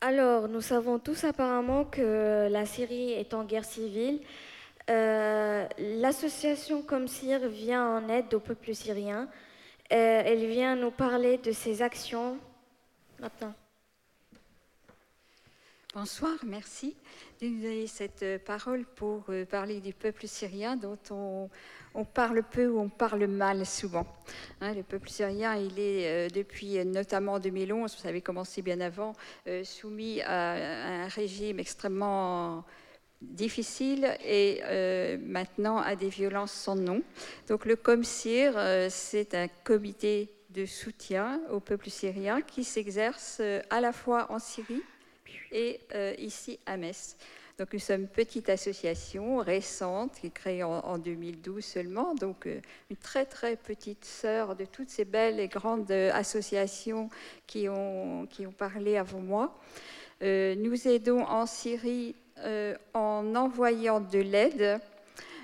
Alors, nous savons tous apparemment que la Syrie est en guerre civile. Euh, l'association Comsir vient en aide au peuple syrien. Euh, elle vient nous parler de ses actions maintenant. Bonsoir, merci nous donner cette parole pour euh, parler du peuple syrien dont on, parle peu ou on parle mal souvent. Hein, le peuple syrien, il est euh, depuis notamment 2011, vous savez commencé bien avant, euh, soumis à un régime extrêmement difficile et euh, maintenant à des violences sans nom. Donc le COMSIR, euh, c'est un comité de soutien au peuple syrien qui s'exerce euh, à la fois en Syrie et ici à Metz. Donc nous sommes une petite association récente qui est créée en, 2012 seulement, donc une très très petite sœur de toutes ces belles et grandes associations qui ont, qui ont parlé avant moi. nous aidons en Syrie euh, en envoyant de l'aide,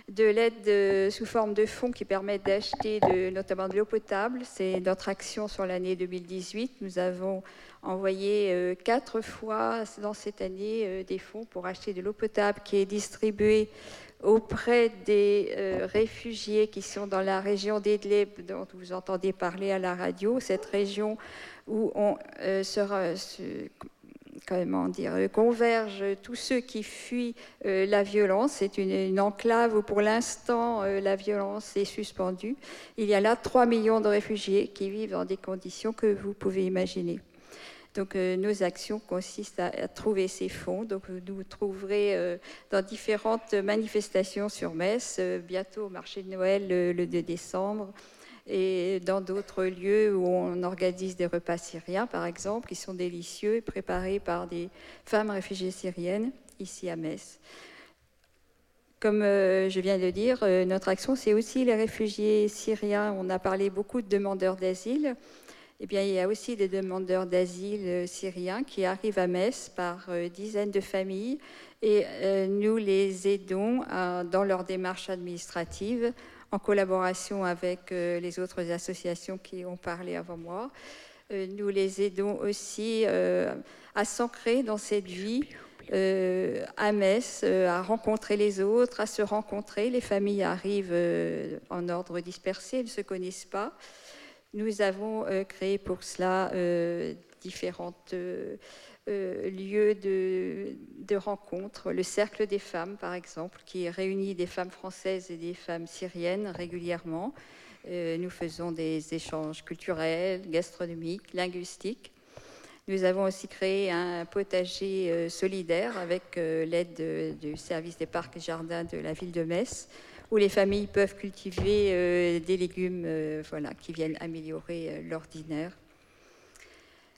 de l'aide sous forme de fonds qui permettent d'acheter notamment de l'eau potable. C'est notre action sur l'année 2018. Nous avons envoyé euh, quatre fois dans cette année euh, des fonds pour acheter de l'eau potable qui est distribuée auprès des réfugiés qui sont dans la région d'Idlib, dont vous entendez parler à la radio, cette région où on sera, comment dire, euh, convergent tous ceux qui fuient euh, la violence. C'est une, enclave où pour l'instant euh, la violence est suspendue. Il y a là 3 millions de réfugiés qui vivent dans des conditions que vous pouvez imaginer. Donc nos actions consistent à, trouver ces fonds. Donc vous trouverez dans différentes manifestations sur Metz, bientôt au marché de Noël le 2 décembre, et dans d'autres lieux où on organise des repas syriens, par exemple, qui sont délicieux, préparés par des femmes réfugiées syriennes, ici à Metz. Comme euh, je viens de le dire, euh, notre action, c'est aussi les réfugiés syriens. On a parlé beaucoup de demandeurs d'asile. Eh bien, il y a aussi des demandeurs d'asile euh, syriens qui arrivent à Metz par dizaines de familles et nous les aidons dans leur démarche administrative en collaboration avec euh, les autres associations qui ont parlé avant moi. Euh, nous les aidons aussi euh, à s'ancrer dans cette vie à Metz, à rencontrer les autres, à se rencontrer. Les familles arrivent en ordre dispersé, elles ne se connaissent pas. Nous avons créé pour cela différentes euh, lieu de, de, rencontre, le Cercle des femmes, par exemple, qui réunit des femmes françaises et des femmes syriennes régulièrement. Euh, nous faisons des échanges culturels, gastronomiques, linguistiques. Nous avons aussi créé un potager euh, solidaire avec l'aide du service des parcs et jardins de la ville de Metz, où les familles peuvent cultiver des légumes voilà, qui viennent améliorer l'ordinaire.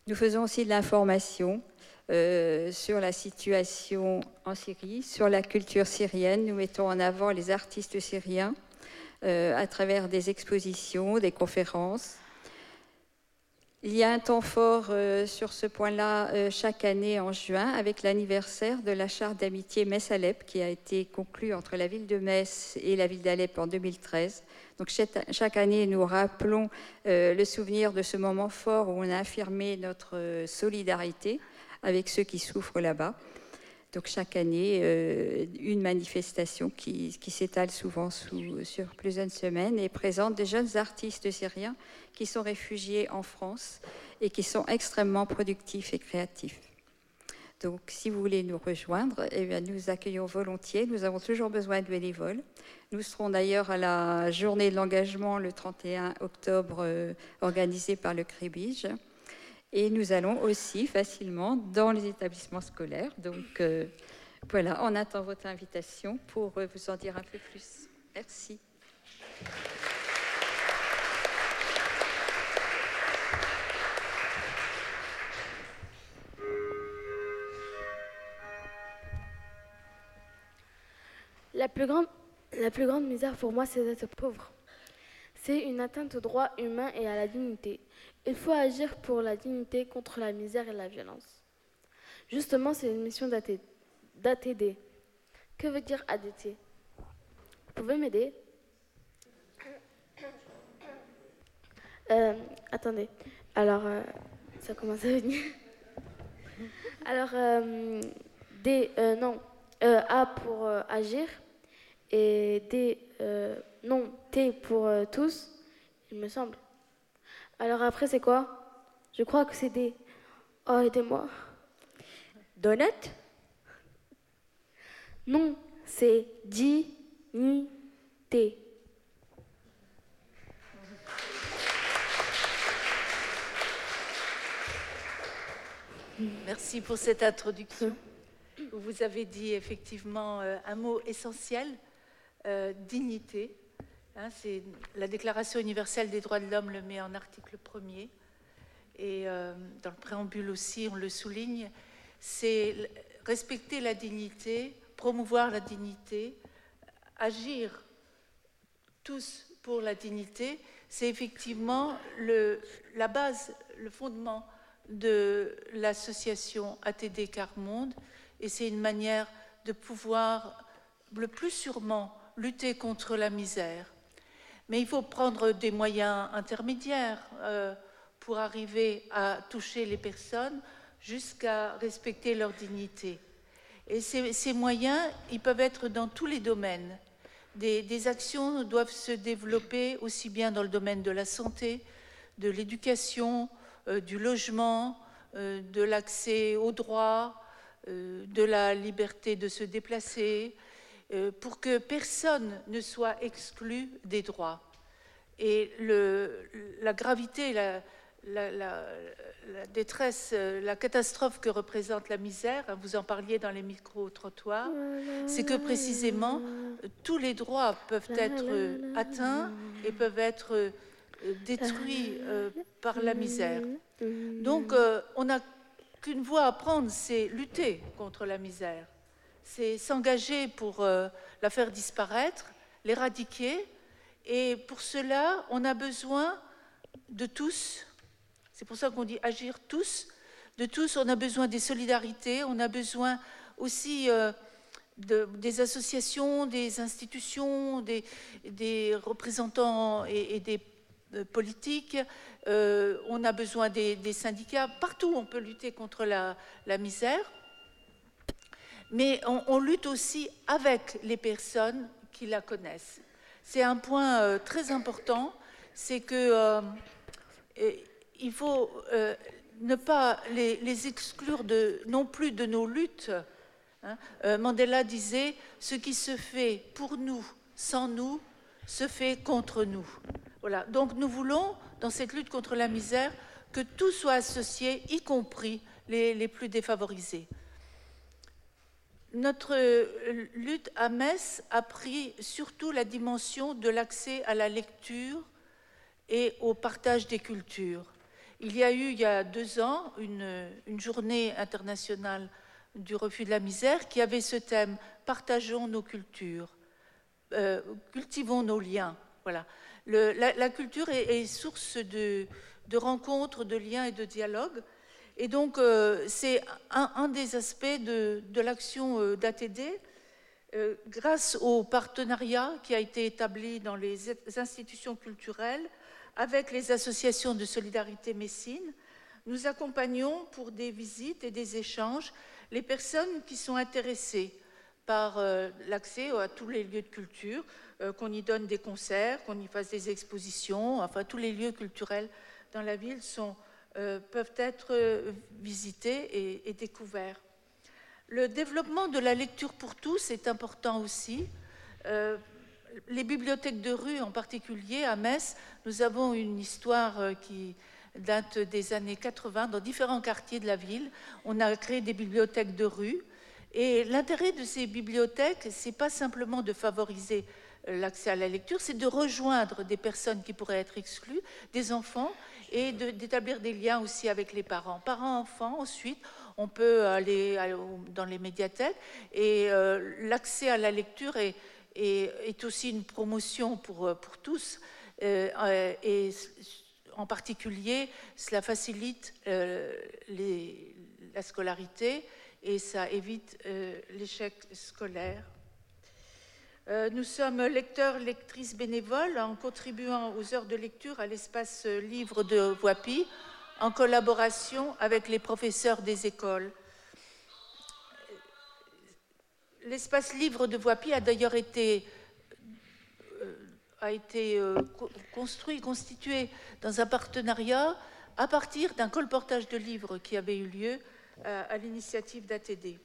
Nous faisons aussi de l'information euh, sur la situation en Syrie, sur la culture syrienne. Nous mettons en avant les artistes syriens euh, à travers des expositions, des conférences. Il y a un temps fort euh, sur ce point-là chaque année en juin avec l'anniversaire de la charte d'amitié Metz-Alep qui a été conclue entre la ville de Metz et la ville d'Alep en 2013. Donc chaque année, nous rappelons le souvenir de ce moment fort où on a affirmé notre solidarité avec ceux qui souffrent là-bas. Donc chaque année, euh, une manifestation qui, s'étale souvent sur plusieurs semaines et présente des jeunes artistes syriens qui sont réfugiés en France et qui sont extrêmement productifs et créatifs. Donc si vous voulez nous rejoindre, eh bien, nous accueillons volontiers. Nous avons toujours besoin de bénévoles. Nous serons d'ailleurs à la journée de l'engagement le 31 octobre euh, organisée par le CRIBIGE. Et nous allons aussi facilement dans les établissements scolaires. Donc euh, voilà, on attend votre invitation pour euh, vous en dire un peu plus. Merci. La plus, grande, la plus grande misère pour moi, c'est d'être pauvre. C'est une atteinte au droit humain et à la dignité. Il faut agir pour la dignité contre la misère et la violence. Justement, c'est une mission d'ATD. Que veut dire ADT Vous pouvez m'aider? Euh, Attendez. Alors, euh, ça commence à venir. Alors, euh, D, non. A pour agir et D, non, T pour tous, il me semble. Alors après, c'est quoi? Je crois que c'est des. Oh, aidez-moi. Donut? Non, c'est dignité. Merci pour cette introduction. vous avez dit effectivement euh, un mot essentiel, euh, dignité. Hein, la Déclaration universelle des droits de l'homme le met en article premier. Et euh, dans le préambule aussi, on le souligne, c'est respecter la dignité, promouvoir la dignité, agir tous pour la dignité, c'est effectivement la base, le fondement de l'association ATD Carmonde et c'est une manière de pouvoir le plus sûrement lutter contre la misère. Mais il faut prendre des moyens intermédiaires euh, pour arriver à toucher les personnes jusqu'à respecter leur dignité. Et ces, moyens, ils peuvent être dans tous les domaines. Des, actions doivent se développer aussi bien dans le domaine de la santé, de l'éducation, euh, du logement, euh, de l'accès aux droits, de la liberté de se déplacer, pour que personne ne soit exclu des droits. Et la gravité, la, détresse, la catastrophe que représente la misère, hein, vous en parliez dans les micro-trottoirs, c'est que précisément tous les droits peuvent être atteints et peuvent être détruits euh, par la misère. Donc euh, on n'a qu'une voie à prendre, c'est lutter contre la misère. C'est s'engager pour euh, la faire disparaître, l'éradiquer. Et pour cela, on a besoin de tous. C'est pour ça qu'on dit agir tous. De tous, on a besoin des solidarités, on a besoin aussi euh, de, des associations, des institutions, des, représentants et, des euh, politiques, on a besoin des, syndicats, partout on peut lutter contre la misère, mais on, lutte aussi avec les personnes qui la connaissent. C'est un point euh, très important, c'est que euh, il faut euh, ne pas les, exclure non plus de nos luttes. Hein. Euh, Mandela disait, ce qui se fait pour nous, sans nous, se fait contre nous. Voilà. Donc nous voulons, dans cette lutte contre la misère, que tout soit associé, y compris les plus défavorisés. Notre lutte à Metz a pris surtout la dimension de l'accès à la lecture et au partage des cultures. Il y a eu, il y a deux ans, une, journée internationale du refus de la misère qui avait ce thème Partageons nos cultures, euh, cultivons nos liens. Voilà. La, culture est, source de, rencontres, de liens et de dialogues. Et donc, euh, c'est un, des aspects de, l'action euh, d'ATD. Euh, grâce au partenariat qui a été établi dans les institutions culturelles avec les associations de solidarité Messine, nous accompagnons pour des visites et des échanges les personnes qui sont intéressées par l'accès à tous les lieux de culture, qu'on y donne des concerts, qu'on y fasse des expositions, enfin tous les lieux culturels dans la ville sont, euh, peuvent être euh, visités et, découverts. Le développement de la lecture pour tous est important aussi. Euh, les bibliothèques de rue en particulier, à Metz, nous avons une histoire euh, qui date des années 80 dans différents quartiers de la ville. On a créé des bibliothèques de rue. Et l'intérêt de ces bibliothèques, c'est pas simplement de favoriser l'accès à la lecture, c'est de rejoindre des personnes qui pourraient être exclues, des enfants, et d'établir de, des liens aussi avec les parents. Parents-enfants, ensuite, on peut aller dans les médiathèques, et euh, l'accès à la lecture est, aussi une promotion pour, pour tous, euh, et en particulier, cela facilite euh, la scolarité et ça évite euh, l'échec scolaire. euh, nous sommes lecteurs, lectrices bénévoles en contribuant aux heures de lecture à l'espace livre de Voipy en collaboration avec les professeurs des écoles. L'espace livre de Voipy a d'ailleurs été, euh, a été euh, construit, constitué dans un partenariat à partir d'un colportage de livres qui avait eu lieu euh, à l'initiative d'ATD.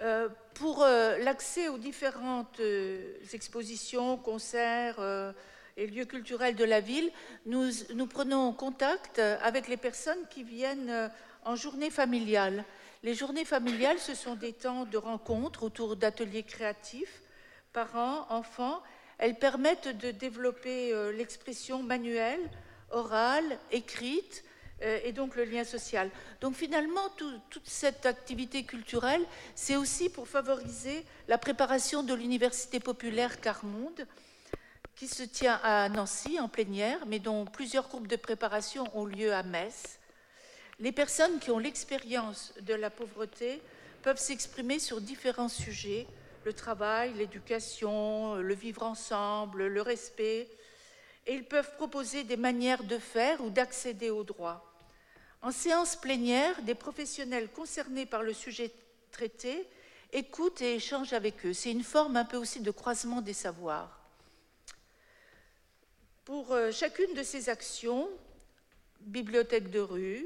Euh, pour euh, l'accès aux différentes euh, expositions, concerts et lieux culturels de la ville, nous, nous, prenons contact avec les personnes qui viennent en journée familiale. Les journées familiales, ce sont des temps de rencontres autour d'ateliers créatifs, parents, enfants. Elles permettent de développer l'expression manuelle, orale, écrite, et donc le lien social. Donc finalement, toute cette activité culturelle, c'est aussi pour favoriser la préparation de l'Université populaire Carmonde, qui se tient à Nancy en plénière, mais dont plusieurs groupes de préparation ont lieu à Metz. Les personnes qui ont l'expérience de la pauvreté peuvent s'exprimer sur différents sujets, le travail, l'éducation, le vivre ensemble, le respect, et ils peuvent proposer des manières de faire ou d'accéder aux droits. En séance plénière, des professionnels concernés par le sujet traité écoutent et échangent avec eux. C'est une forme un peu aussi de croisement des savoirs. Pour euh, chacune de ces actions, bibliothèque de rue,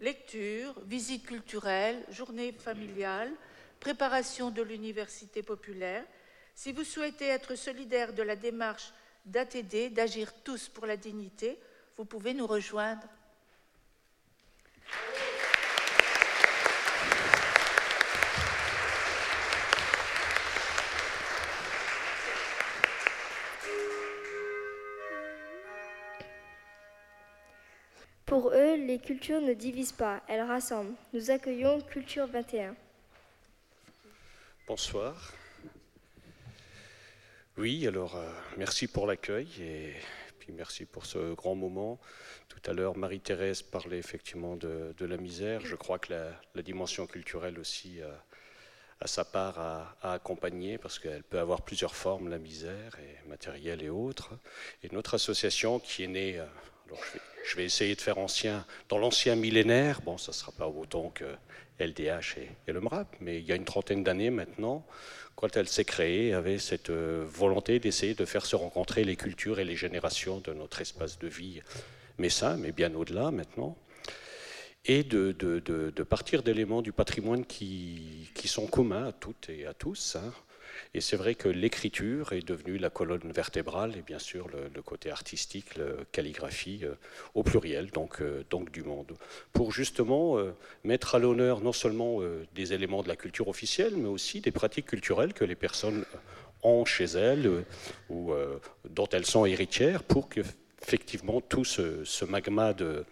lecture, visite culturelle, journée familiale, préparation de l'université populaire, si vous souhaitez être solidaire de la démarche d'ATD, d'agir tous pour la dignité, vous pouvez nous rejoindre. Pour eux, les cultures ne divisent pas, elles rassemblent. Nous accueillons Culture 21. Bonsoir. Oui, alors euh, merci pour l'accueil et puis merci pour ce grand moment. Tout à l'heure, Marie-Thérèse parlait effectivement de, la misère. Je crois que la, dimension culturelle aussi euh, a, sa part à, accompagner parce qu'elle peut avoir plusieurs formes, la misère et matérielle et autres. Et notre association qui est née, euh, je vais, essayer de faire ancien, dans l'ancien millénaire, bon, ça ne sera pas autant que LDH et, et mais il y a une trentaine d'années maintenant, quand elle s'est créée, avait cette euh, volonté d'essayer de faire se rencontrer les cultures et les générations de notre espace de vie messin, mais bien au-delà maintenant, et de, partir d'éléments du patrimoine qui, qui, sont communs à toutes et à tous. Hein. Et c'est vrai que l'écriture est devenue la colonne vertébrale et bien sûr le, côté artistique, la calligraphie euh, au pluriel, donc, euh, donc du monde. Pour justement euh, mettre à l'honneur non seulement des éléments de la culture officielle, mais aussi des pratiques culturelles que les personnes ont chez elles ou dont elles sont héritières pour que effectivement tout ce, ce magma de,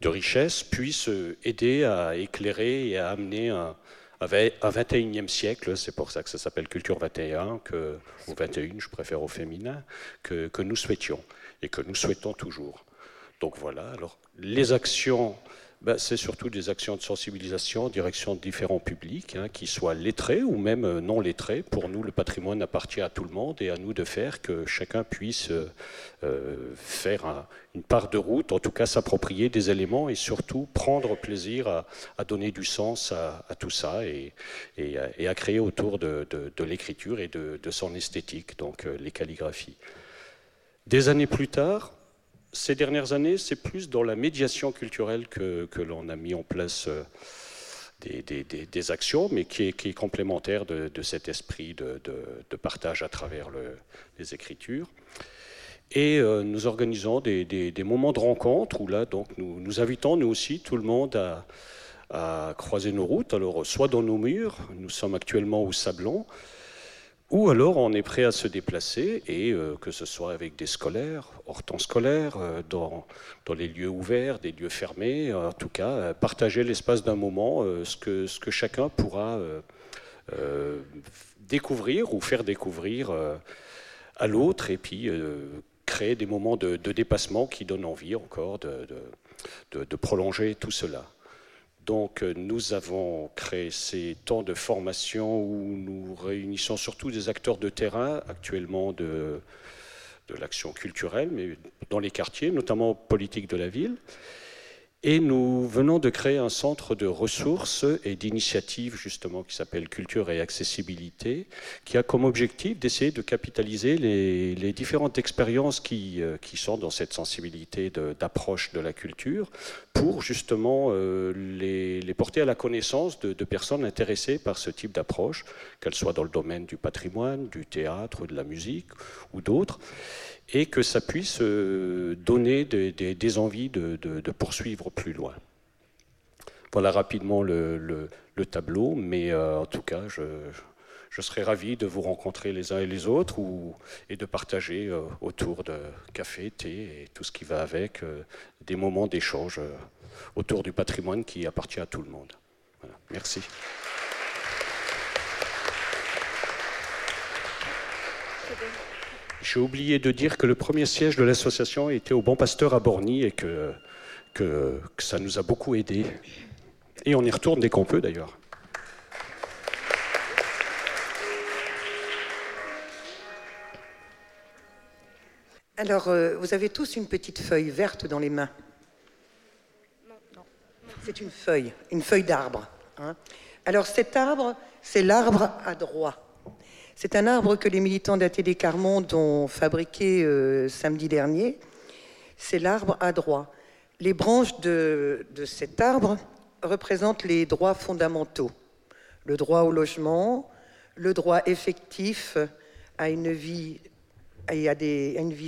de richesse puisse aider à éclairer et à amener un, un 21e siècle, c'est pour ça que ça s'appelle Culture 21, que, ou 21, je préfère au féminin, que, que nous souhaitions et que nous souhaitons toujours. Donc voilà, alors les actions ben, c'est surtout des actions de sensibilisation en direction de différents publics, hein, qui soient lettrés ou même euh, non lettrés. Pour nous, le patrimoine appartient à tout le monde et à nous de faire que chacun puisse euh, euh, faire une part de route, en tout cas s'approprier des éléments et surtout prendre plaisir à, donner du sens à, tout ça et, à créer autour de, l'écriture et de, son esthétique, donc les calligraphies. Des années plus tard, ces dernières années, c'est plus dans la médiation culturelle que, l'on a mis en place euh, des, actions, mais qui est, complémentaire de, cet esprit de, partage à travers le, les écritures. Et euh, nous organisons des, moments de rencontre où là, donc, nous, nous invitons, nous aussi, tout le monde à, à croiser nos routes. Alors, soit dans nos murs, nous sommes actuellement au Sablon, ou alors on est prêt à se déplacer, et euh, que ce soit avec des scolaires, hors temps scolaire, euh, dans, les lieux ouverts, des lieux fermés, en tout cas, euh, partager l'espace d'un moment, ce, que, chacun pourra découvrir ou faire découvrir à l'autre, et puis créer des moments de, dépassement qui donnent envie encore de prolonger tout cela. Donc euh, nous avons créé ces temps de formation où nous réunissons surtout des acteurs de terrain actuellement de, de l'action culturelle, mais dans les quartiers, notamment politiques de la ville. Et nous venons de créer un centre de ressources et d'initiatives justement qui s'appelle Culture et Accessibilité, qui a comme objectif d'essayer de capitaliser les, différentes expériences qui, euh, qui, sont dans cette sensibilité d'approche de, la culture pour justement euh, les, porter à la connaissance de, de personnes intéressées par ce type d'approche, qu'elles soient dans le domaine du patrimoine, du théâtre, de la musique ou d'autres et que ça puisse euh, donner des, envies de, poursuivre plus loin. Voilà rapidement le, tableau, mais en tout cas, je, je serais ravi de vous rencontrer les uns et les autres et de partager autour de café, thé et tout ce qui va avec, des moments d'échange autour du patrimoine qui appartient à tout le monde. Merci. J'ai oublié de dire que le premier siège de l'association était au Bon Pasteur à Borny et que, que, ça nous a beaucoup aidés. Et on y retourne dès qu'on peut d'ailleurs. Alors, euh, vous avez tous une petite feuille verte dans les mains. C'est une feuille, une feuille d'arbre. Hein. Alors cet arbre, c'est l'arbre à droit. C'est un arbre que les militants d'Atelier Carmonde ont fabriqué euh, samedi dernier. C'est l'arbre à droit. Les branches de, cet arbre représentent les droits fondamentaux. Le droit au logement, le droit effectif à une vie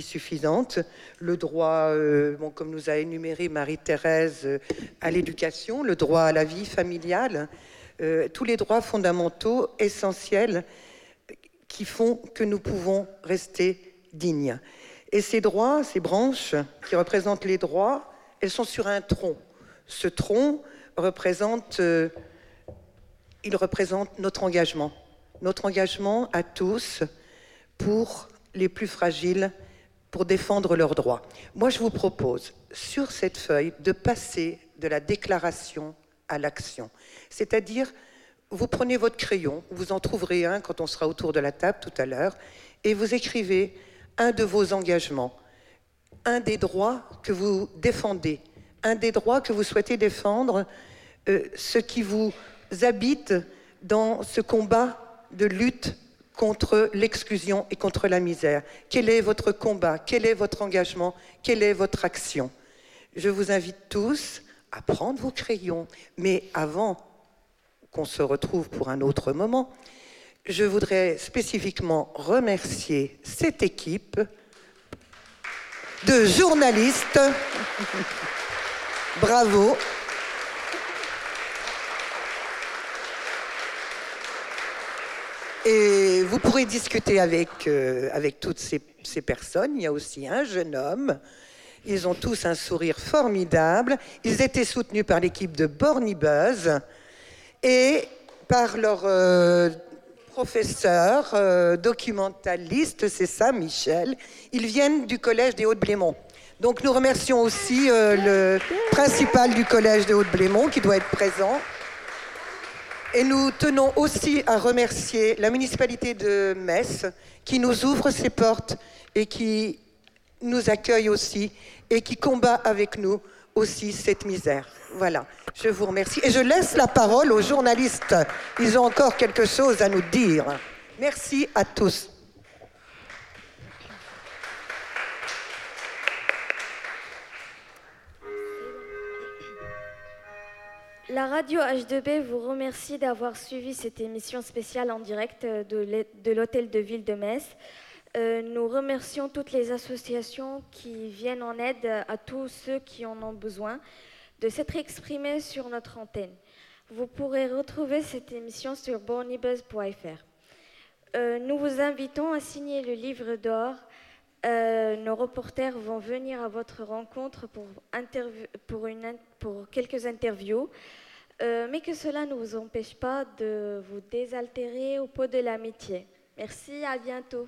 suffisante, le droit, euh, comme nous a énuméré Marie-Thérèse, euh, à l'éducation, le droit à la vie familiale, tous les droits fondamentaux essentiels qui font que nous pouvons rester dignes. Et ces droits, ces branches qui représentent les droits, elles sont sur un tronc. Ce tronc représente, il représente notre engagement, notre engagement à tous pour les plus fragiles pour défendre leurs droits. Moi, je vous propose, sur cette feuille, de passer de la déclaration à l'action. C'est-à-dire, vous prenez votre crayon, vous en trouverez un quand on sera autour de la table tout à l'heure, et vous écrivez un de vos engagements, un des droits que vous défendez, un des droits que vous souhaitez défendre, euh, ce qui vous habite dans ce combat de lutte contre l'exclusion et contre la misère. Quel est votre combat? Quel est votre engagement? Quelle est votre action? Je vous invite tous à prendre vos crayons, mais avant qu'on se retrouve pour un autre moment, je voudrais spécifiquement remercier cette équipe de journalistes. Bravo. Et vous pourrez discuter avec, euh, toutes ces, personnes. Il y a aussi un jeune homme. Ils ont tous un sourire formidable. Ils étaient soutenus par l'équipe de Bornibuzz et par leur euh, professeur euh, documentaliste, c'est ça, Michel. Ils viennent du collège des Hauts-de-Blémont. Donc nous remercions aussi le principal du collège des Hauts-de-Blémont qui doit être présent. Et nous tenons aussi à remercier la municipalité de Metz qui nous ouvre ses portes et qui nous accueille aussi et qui combat avec nous aussi cette misère. Voilà, je vous remercie. Et je laisse la parole aux journalistes. Ils ont encore quelque chose à nous dire. Merci à tous. La radio H2B vous remercie d'avoir suivi cette émission spéciale en direct de l'hôtel de ville de Metz. Euh, nous remercions toutes les associations qui viennent en aide à tous ceux qui en ont besoin de s'être exprimés sur notre antenne. Vous pourrez retrouver cette émission sur bornibuzz.fr. Euh, nous vous invitons à signer le livre d'or. Euh, nos reporters vont venir à votre rencontre pour, quelques interviews. Mais que cela ne vous empêche pas de vous désaltérer au pot de l'amitié. Merci, à bientôt.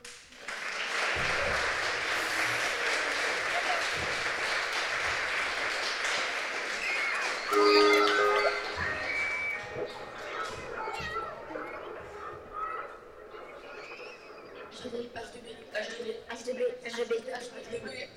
HDB, HDB, HDB, HDB, HDB.